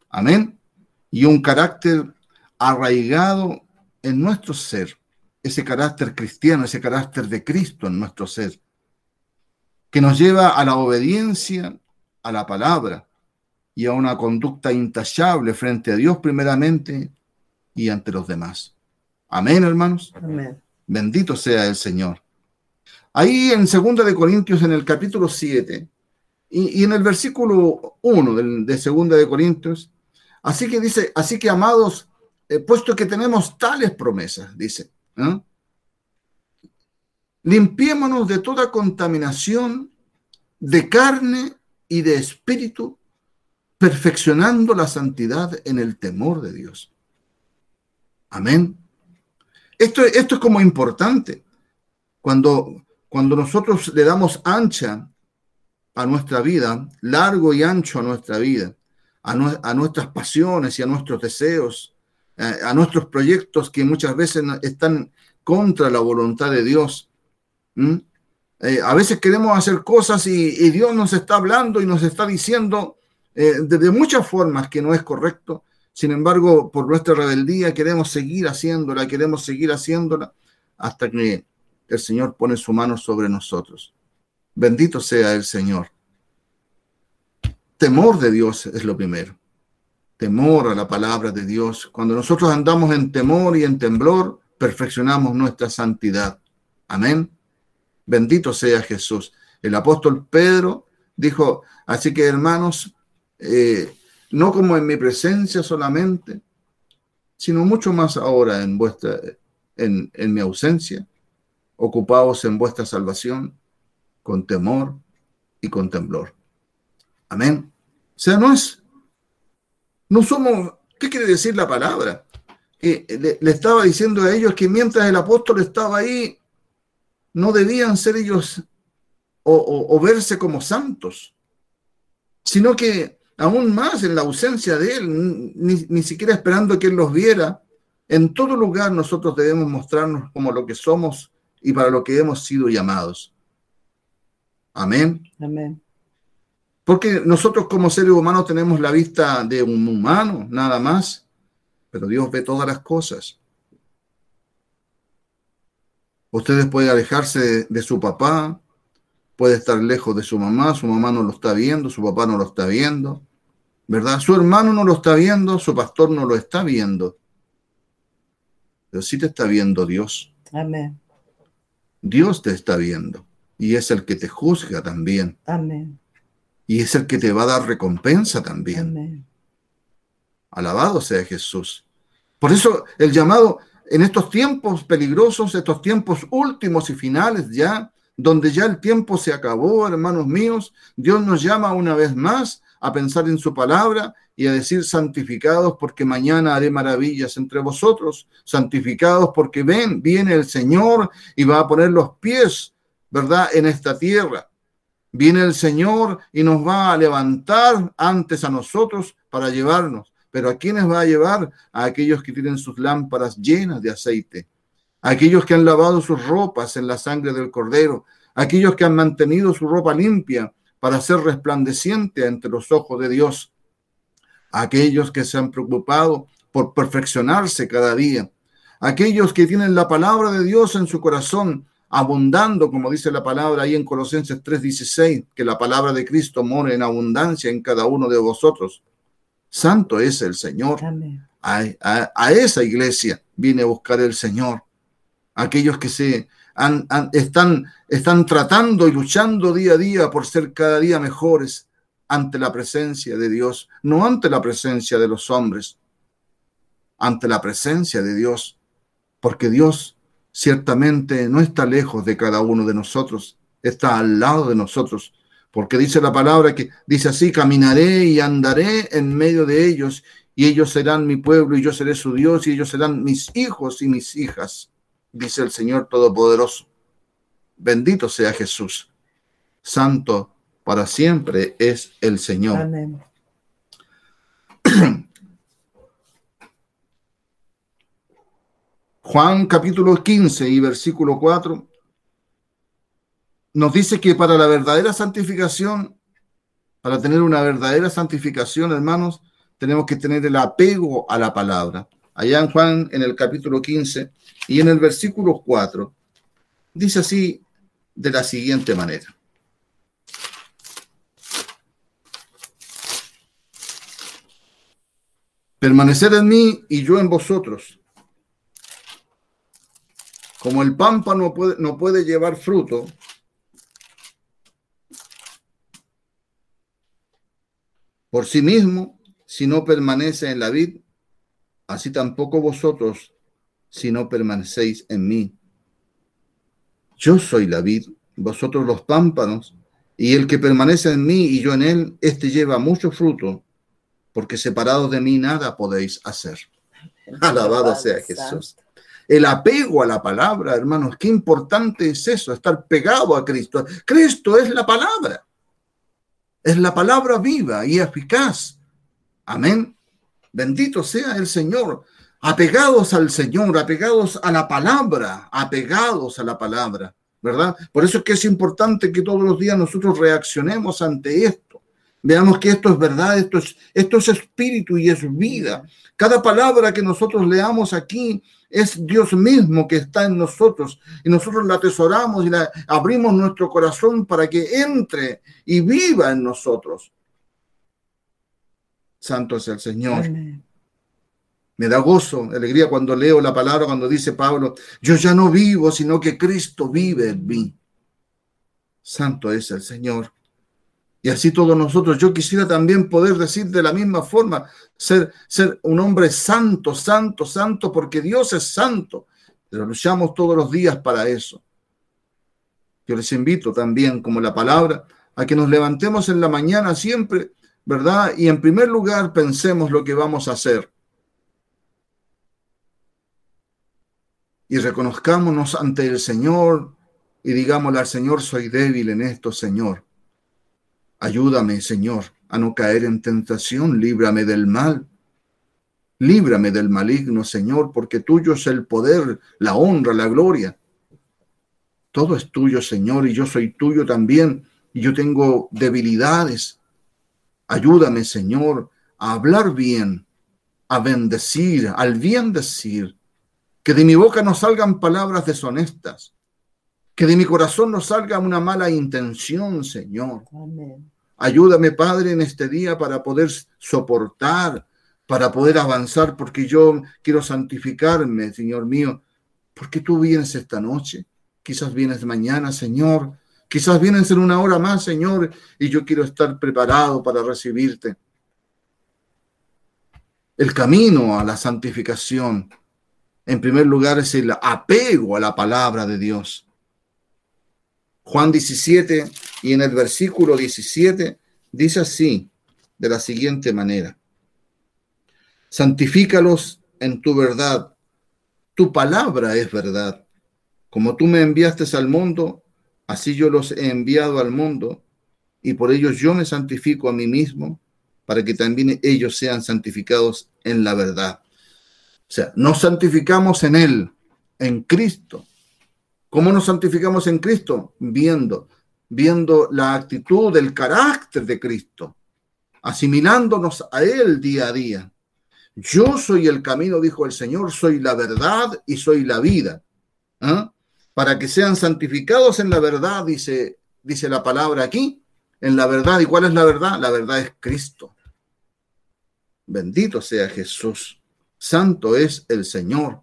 Amén. Y un carácter arraigado en nuestro ser, ese carácter cristiano, ese carácter de Cristo en nuestro ser, que nos lleva a la obediencia a la palabra y a una conducta intachable frente a Dios primeramente y ante los demás. Amén, hermanos. Amén. Bendito sea el Señor. Ahí en 2 de Corintios, en el capítulo 7, y, en el versículo 1 de, Segunda de Corintios, así que dice, así que amados, eh, puesto que tenemos tales promesas, dice, limpiémonos de toda contaminación de carne y de espíritu, perfeccionando la santidad en el temor de Dios. Amén. Esto, esto es como importante. Cuando, cuando nosotros le damos ancha a nuestra vida, largo y ancho a nuestra vida, a, nuestras pasiones y a nuestros deseos, eh, a, nuestros proyectos que muchas veces están contra la voluntad de Dios. Eh, a veces queremos hacer cosas y, Dios nos está hablando y nos está diciendo eh, de muchas formas que no es correcto, sin embargo, por nuestra rebeldía queremos seguir haciéndola, queremos seguir haciéndola hasta que el Señor pone su mano sobre nosotros. Bendito sea el Señor. Temor de Dios es lo primero. Temor a la palabra de Dios. Cuando nosotros andamos en temor y en temblor, perfeccionamos nuestra santidad. Amén. Bendito sea Jesús. El apóstol Pedro dijo, así que hermanos, eh, no como en mi presencia solamente, sino mucho más ahora en vuestra, en, en mi ausencia, ocupados en vuestra salvación con temor y con temblor. Amén. O sea, no es, no somos, ¿qué quiere decir la palabra? Le, estaba diciendo a ellos que mientras el apóstol estaba ahí, no debían ser ellos o, verse como santos, sino que aún más en la ausencia de Él, ni, ni, siquiera esperando que Él los viera, en todo lugar nosotros debemos mostrarnos como lo que somos y para lo que hemos sido llamados. Amén. Amén. Porque nosotros como seres humanos tenemos la vista de un humano, nada más, pero Dios ve todas las cosas. Ustedes pueden alejarse de, su papá, puede estar lejos de su mamá, su mamá no lo está viendo, su papá no lo está viendo, ¿verdad? Su hermano no lo está viendo, su pastor no lo está viendo, pero sí te está viendo Dios. Amén. Dios te está viendo y es el que te juzga también. Amén. Y es el que te va a dar recompensa también. Amén. Alabado sea Jesús. Por eso el llamado en estos tiempos peligrosos, estos tiempos últimos y finales ya, donde ya el tiempo se acabó, hermanos míos, Dios nos llama una vez más a pensar en su palabra y a decir santificados porque mañana haré maravillas entre vosotros, santificados porque ven, viene el Señor y va a poner los pies ¿verdad? En esta tierra. Viene el Señor y nos va a levantar antes a nosotros para llevarnos. Pero ¿a quiénes va a llevar? A aquellos que tienen sus lámparas llenas de aceite. A aquellos que han lavado sus ropas en la sangre del Cordero. A aquellos que han mantenido su ropa limpia para ser resplandeciente ante los ojos de Dios. A aquellos que se han preocupado por perfeccionarse cada día. Aquellos que tienen la palabra de Dios en su corazón abundando, como dice la palabra ahí en Colosenses 3:16, que la palabra de Cristo more en abundancia en cada uno de vosotros. Santo es el Señor. A, esa iglesia viene a buscar el Señor. Aquellos que se están, están tratando y luchando día a día por ser cada día mejores ante la presencia de Dios, no ante la presencia de los hombres, ante la presencia de Dios, porque Dios ciertamente no está lejos de cada uno de nosotros, está al lado de nosotros, porque dice la palabra que dice así, caminaré y andaré en medio de ellos, y ellos serán mi pueblo y yo seré su Dios, y ellos serán mis hijos y mis hijas, dice el Señor Todopoderoso. Bendito sea Jesús. Santo para siempre es el Señor. Amén. Juan capítulo 15 y versículo 4 nos dice que para la verdadera santificación, para tener una verdadera santificación, hermanos, tenemos que tener el apego a la palabra. Allá en Juan, en el capítulo 15 y en el versículo 4, dice así de la siguiente manera. Permanecer en mí y yo en vosotros como el pámpano no puede, no puede llevar fruto, por sí mismo, si no permanece en la vid, así tampoco vosotros, si no permanecéis en mí. Yo soy la vid, vosotros los pámpanos, y el que permanece en mí y yo en él, éste lleva mucho fruto, porque separados de mí nada podéis hacer. Alabado sea Jesús el apego a la palabra, hermanos. Qué importante es eso, estar pegado a Cristo. Cristo es la palabra. Es la palabra viva y eficaz. Amén. Bendito sea el Señor. Apegados al Señor, apegados a la palabra, apegados a la palabra, ¿verdad? Por eso es que es importante que todos los días nosotros reaccionemos ante esto. Veamos que esto es verdad, esto es, esto es espíritu y es vida. Cada palabra que nosotros leamos aquí es Dios mismo que está en nosotros y nosotros la atesoramos y la abrimos nuestro corazón para que entre y viva en nosotros. Santo es el Señor. Me da gozo, alegría cuando leo la palabra, cuando dice Pablo, yo ya no vivo, sino que Cristo vive en mí. Santo es el Señor. Y así todos nosotros, yo quisiera también poder decir de la misma forma, ser, ser un hombre santo, santo, santo, porque Dios es santo. Pero luchamos todos los días para eso. Yo les invito también, como la palabra, a que nos levantemos en la mañana siempre, ¿verdad? Y en primer lugar pensemos lo que vamos a hacer. Y reconozcámonos ante el Señor y digámosle al Señor, soy débil en esto, Señor. Ayúdame, Señor, a no caer en tentación, líbrame del mal. Líbrame del maligno, Señor, porque tuyo es el poder, la honra, la gloria. Todo es tuyo, Señor, y yo soy tuyo también, y yo tengo debilidades. Ayúdame, Señor, a hablar bien, a bendecir, al bien decir, que de mi boca no salgan palabras deshonestas, que de mi corazón no salga una mala intención, Señor. Amén. Ayúdame, Padre, en este día para poder soportar, para poder avanzar, porque yo quiero santificarme, Señor mío, porque tú vienes esta noche, quizás vienes mañana, Señor, quizás vienes en una hora más, Señor, y yo quiero estar preparado para recibirte. El camino a la santificación, en primer lugar, es el apego a la palabra de Dios. Juan 17 y en el versículo 17 dice así, de la siguiente manera. Santifícalos en tu verdad. Tu palabra es verdad. Como tú me enviaste al mundo, así yo los he enviado al mundo, y por ellos yo me santifico a mí mismo, para que también ellos sean santificados en la verdad. O sea, nos santificamos en Él, en Cristo, ¿Cómo nos santificamos en Cristo? Viendo, viendo la actitud, el carácter de Cristo, asimilándonos a Él día a día. Yo soy el camino, dijo el Señor, soy la verdad y soy la vida. ¿Ah? Para que sean santificados en la verdad, dice, dice la palabra aquí, en la verdad. ¿Y cuál es la verdad? La verdad es Cristo. Bendito sea Jesús. Santo es el Señor.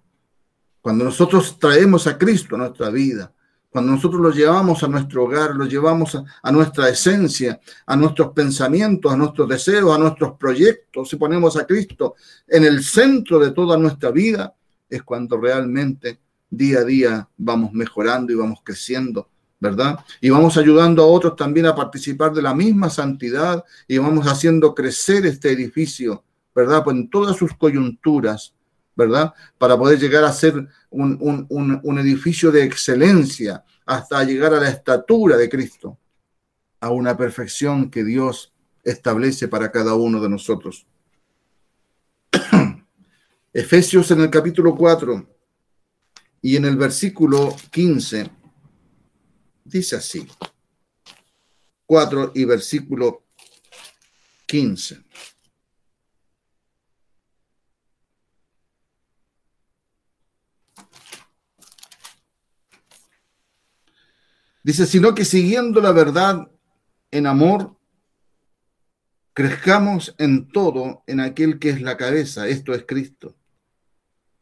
Cuando nosotros traemos a Cristo a nuestra vida, cuando nosotros lo llevamos a nuestro hogar, lo llevamos a, nuestra esencia, a nuestros pensamientos, a nuestros deseos, a nuestros proyectos, si ponemos a Cristo en el centro de toda nuestra vida, es cuando realmente día a día vamos mejorando y vamos creciendo, ¿verdad? Y vamos ayudando a otros también a participar de la misma santidad y vamos haciendo crecer este edificio, ¿verdad? Pues en todas sus coyunturas, ¿verdad? Para poder llegar a ser un, edificio de excelencia hasta llegar a la estatura de Cristo, a una perfección que Dios establece para cada uno de nosotros. Efesios en el capítulo 4 y en el versículo 15 dice así. 4 y versículo 15. Dice, sino que siguiendo la verdad en amor, crezcamos en todo en aquel que es la cabeza, esto es Cristo,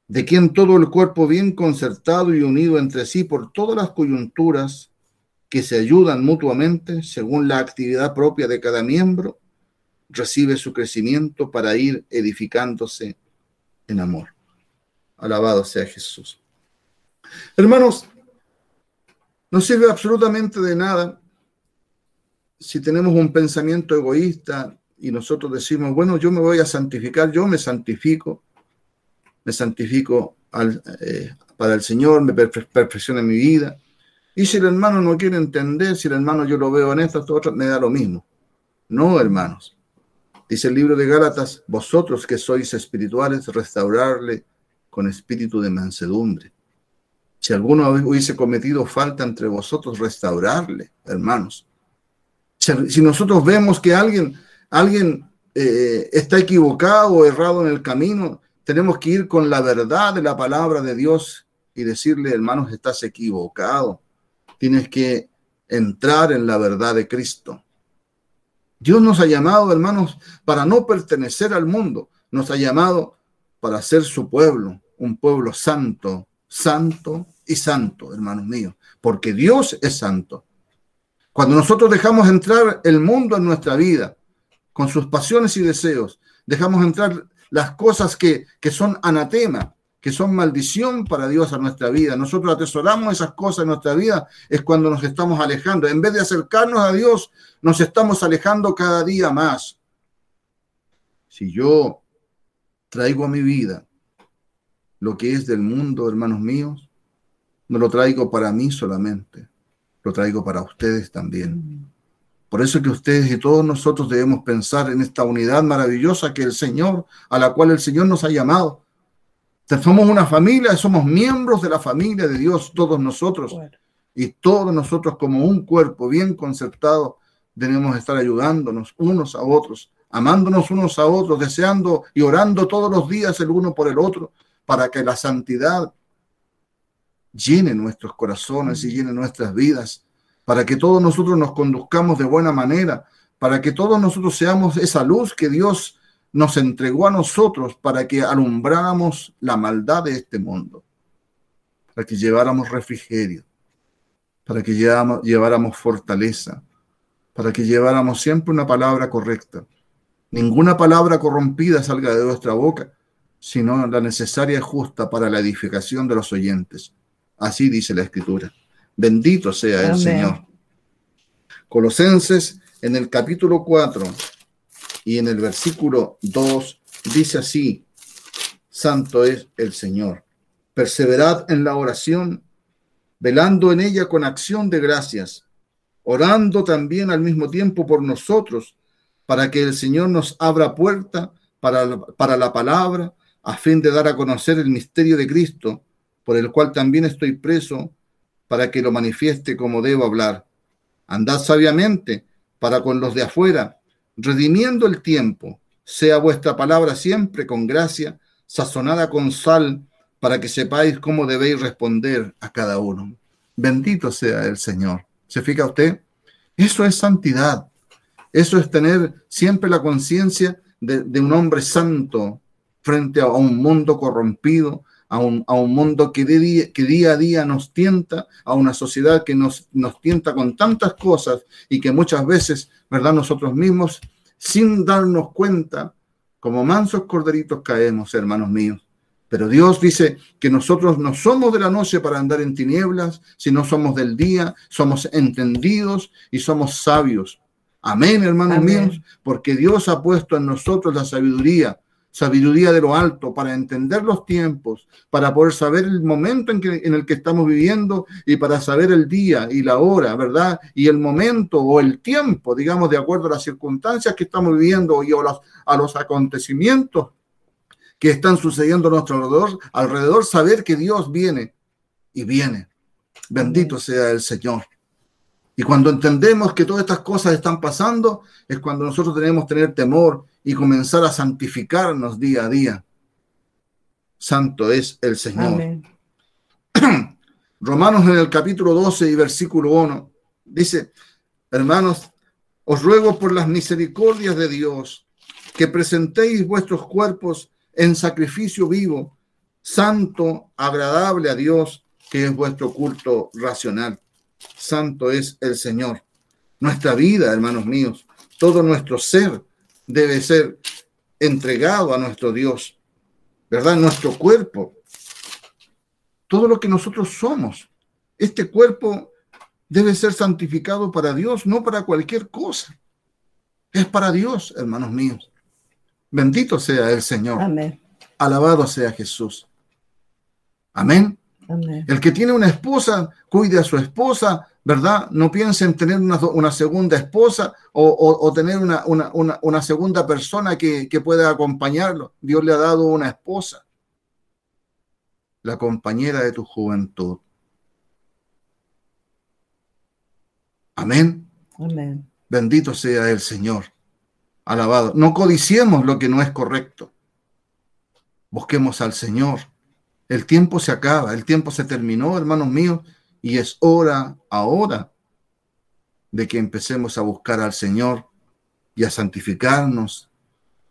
de quien todo el cuerpo bien concertado y unido entre sí por todas las coyunturas que se ayudan mutuamente según la actividad propia de cada miembro, recibe su crecimiento para ir edificándose en amor. Alabado sea Jesús. Hermanos, no sirve absolutamente de nada si tenemos un pensamiento egoísta y nosotros decimos, bueno, yo me voy a santificar, yo me santifico, me santifico eh, para el Señor, me perfecciona mi vida. Y si el hermano no quiere entender, si el hermano yo lo veo en otro, me da lo mismo. No, hermanos. Dice el libro de Gálatas, vosotros que sois espirituales, restaurarle con espíritu de mansedumbre. Si alguno hubiese cometido falta entre vosotros, restaurarle, hermanos. Si, nosotros vemos que alguien, alguien eh, está equivocado o errado en el camino, tenemos que ir con la verdad de la palabra de Dios y decirle, hermanos, estás equivocado. Tienes que entrar en la verdad de Cristo. Dios nos ha llamado, hermanos, para no pertenecer al mundo. Nos ha llamado para ser su pueblo, un pueblo santo, santo y santo, hermanos míos, porque Dios es santo. Cuando nosotros dejamos entrar el mundo en nuestra vida, con sus pasiones y deseos, dejamos entrar las cosas que, que son anatema, que son maldición para Dios a nuestra vida. Nosotros atesoramos esas cosas en nuestra vida, es cuando nos estamos alejando. En vez de acercarnos a Dios, nos estamos alejando cada día más. Si yo traigo a mi vida lo que es del mundo, hermanos míos, no lo traigo para mí solamente, lo traigo para ustedes también. Por eso que ustedes y todos nosotros debemos pensar en esta unidad maravillosa que el Señor, a la cual el Señor nos ha llamado. Somos una familia, somos miembros de la familia de Dios, todos nosotros. Y todos nosotros como un cuerpo bien concertado debemos estar ayudándonos unos a otros, amándonos unos a otros, deseando y orando todos los días el uno por el otro, para que la santidad llene nuestros corazones y llene nuestras vidas, para que todos nosotros nos conduzcamos de buena manera, para que todos nosotros seamos esa luz que Dios nos entregó a nosotros para que alumbráramos la maldad de este mundo, para que lleváramos refrigerio, para que lleváramos fortaleza, para que lleváramos siempre una palabra correcta. Ninguna palabra corrompida salga de nuestra boca, sino la necesaria y justa para la edificación de los oyentes. Así dice la Escritura. Bendito sea el Señor. Colosenses en el capítulo 4 y en el versículo 2 dice así, Santo es el Señor. Perseverad en la oración, velando en ella con acción de gracias orando también al mismo tiempo por nosotros, para que el Señor nos abra puerta para para la palabra, a fin de dar a conocer el misterio de Cristo, por el cual también estoy preso, para que lo manifieste como debo hablar. Andad sabiamente para con los de afuera, redimiendo el tiempo, sea vuestra palabra siempre con gracia, sazonada con sal, para que sepáis cómo debéis responder a cada uno. Bendito sea el Señor. ¿Se fija usted? Eso es santidad. Eso es tener siempre la conciencia de, un hombre santo frente a, un mundo corrompido, a un, a un mundo que, día, que día a día nos tienta, a una sociedad que nos, nos tienta con tantas cosas y que muchas veces, ¿verdad? Nosotros mismos, sin darnos cuenta, como mansos corderitos caemos, hermanos míos. Pero Dios dice que nosotros no somos de la noche para andar en tinieblas, sino somos del día, somos entendidos y somos sabios. Amén, hermanos míos, porque Dios ha puesto en nosotros la sabiduría, sabiduría de lo alto, para entender los tiempos, para poder saber el momento en, que, en el que estamos viviendo y para saber el día y la hora, ¿verdad? Y el momento o el tiempo, digamos, de acuerdo a las circunstancias que estamos viviendo y a los, a los acontecimientos que están sucediendo a nuestro alrededor, alrededor, saber que Dios viene y viene. Bendito sea el Señor. Y cuando entendemos que todas estas cosas están pasando, es cuando nosotros tenemos que tener temor y comenzar a santificarnos día a día. Santo es el Señor. Romanos en el capítulo 12 y versículo 1 dice, hermanos, os ruego por las misericordias de Dios que presentéis vuestros cuerpos en sacrificio vivo, santo, agradable a Dios, que es vuestro culto racional. Santo es el Señor. Nuestra vida, hermanos míos, todo nuestro ser debe ser entregado a nuestro Dios, ¿verdad? Nuestro cuerpo, todo lo que nosotros somos. Este cuerpo debe ser santificado para Dios, no para cualquier cosa. Es para Dios, hermanos míos. Bendito sea el Señor. Amén. Alabado sea Jesús. Amén. El que tiene una esposa, cuide a su esposa, ¿verdad? No piense en tener una, segunda esposa o, tener una, una, segunda persona que, que pueda acompañarlo. Dios le ha dado una esposa, la compañera de tu juventud. Amén. Amén. Bendito sea el Señor. Alabado. No codiciemos lo que no es correcto. Busquemos al Señor. El tiempo se acaba, el tiempo se terminó, hermanos míos, y es hora ahora de que empecemos a buscar al Señor y a santificarnos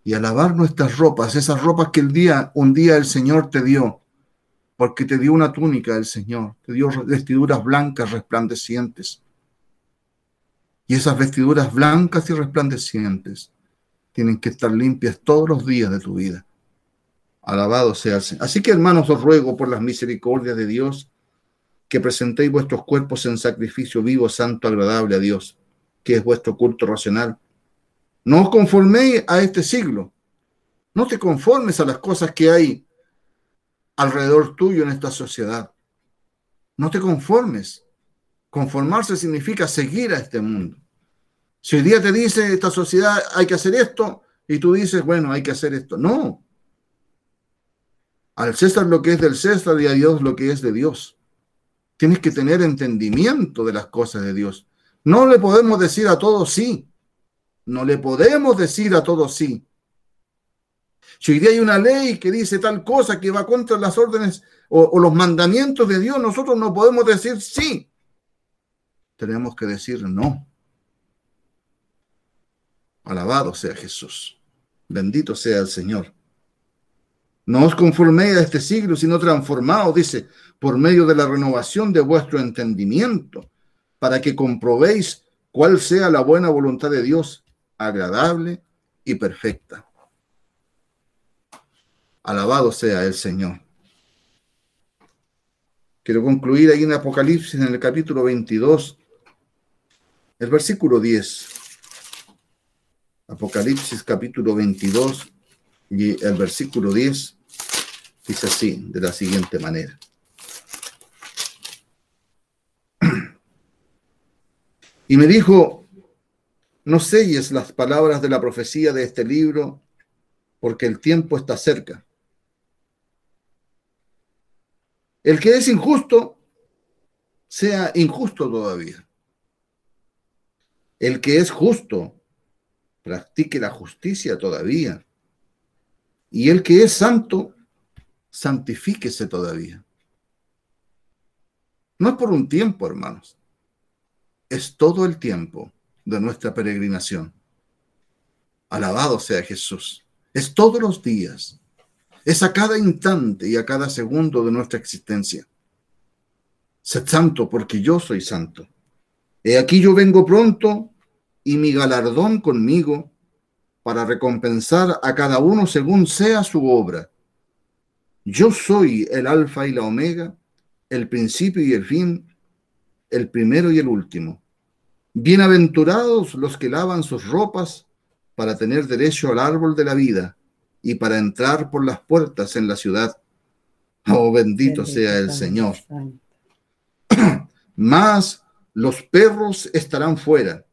y a lavar nuestras ropas, esas ropas que el día, un día el Señor te dio, porque te dio una túnica el Señor, te dio vestiduras blancas resplandecientes. Y esas vestiduras blancas y resplandecientes tienen que estar limpias todos los días de tu vida. Alabado sea. Así que hermanos, os ruego por las misericordias de Dios que presentéis vuestros cuerpos en sacrificio vivo, santo, agradable a Dios, que es vuestro culto racional. No os conforméis a este siglo. No te conformes a las cosas que hay alrededor tuyo en esta sociedad. No te conformes. Conformarse significa seguir a este mundo. Si hoy día te dice esta sociedad hay que hacer esto y tú dices, bueno, hay que hacer esto. No. Al César lo que es del César y a Dios lo que es de Dios. Tienes que tener entendimiento de las cosas de Dios. No le podemos decir a todos sí. No le podemos decir a todos sí. Si hoy día hay una ley que dice tal cosa que va contra las órdenes o, o los mandamientos de Dios, nosotros no podemos decir sí. Tenemos que decir no. Alabado sea Jesús. Bendito sea el Señor. No os conforméis a este siglo, sino transformaos, dice, por medio de la renovación de vuestro entendimiento, para que comprobéis cuál sea la buena voluntad de Dios, agradable y perfecta. Alabado sea el Señor. Quiero concluir ahí en Apocalipsis, en el capítulo 22, el versículo 10. Apocalipsis capítulo 22 y el versículo 10 dice así, de la siguiente manera. Y me dijo, no selles las palabras de la profecía de este libro, porque el tiempo está cerca. El que es injusto, sea injusto todavía. El que es justo, practique la justicia todavía. Y el que es santo, santifíquese todavía. No es por un tiempo, hermanos. Es todo el tiempo de nuestra peregrinación. Alabado sea Jesús. Es todos los días. Es a cada instante y a cada segundo de nuestra existencia. Sed santo porque yo soy santo. He aquí yo vengo pronto y mi galardón conmigo para recompensar a cada uno según sea su obra. Yo soy el alfa y la omega, el principio y el fin, el primero y el último. Bienaventurados los que lavan sus ropas para tener derecho al árbol de la vida y para entrar por las puertas en la ciudad. Oh, bendito, sea el Señor. Más los perros estarán fuera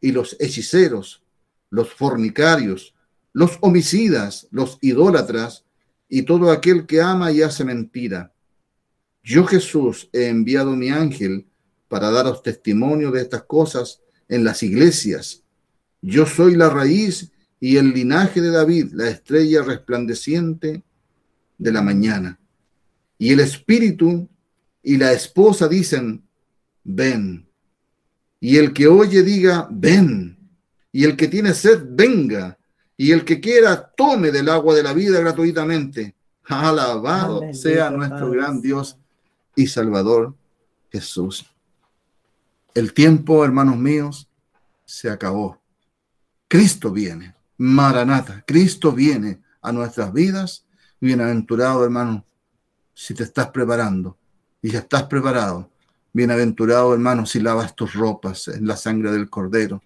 y los hechiceros, los fornicarios, los homicidas, los idólatras y todo aquel que ama y hace mentira. Yo Jesús he enviado mi ángel para daros testimonio de estas cosas en las iglesias. Yo soy la raíz y el linaje de David, la estrella resplandeciente de la mañana. Y el espíritu y la esposa dicen, ven. Y el que oye diga, ven. Y el que tiene sed, venga. Y el que quiera, tome del agua de la vida gratuitamente. Alabado sea nuestro gran Dios y Salvador Jesús. El tiempo, hermanos míos, se acabó. Cristo viene. Maranata. Cristo viene a nuestras vidas. Bienaventurado, hermano, si te estás preparando y ya estás preparado. Bienaventurado, hermano, si lavas tus ropas en la sangre del Cordero.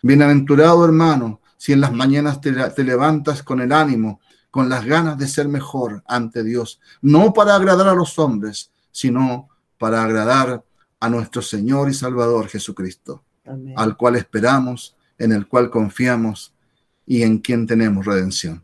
Bienaventurado, hermano, si en las mañanas te, te levantas con el ánimo, con las ganas de ser mejor ante Dios. No para agradar a los hombres, sino para agradar a nuestro Señor y Salvador Jesucristo, al cual esperamos, en el cual confiamos y en quien tenemos redención.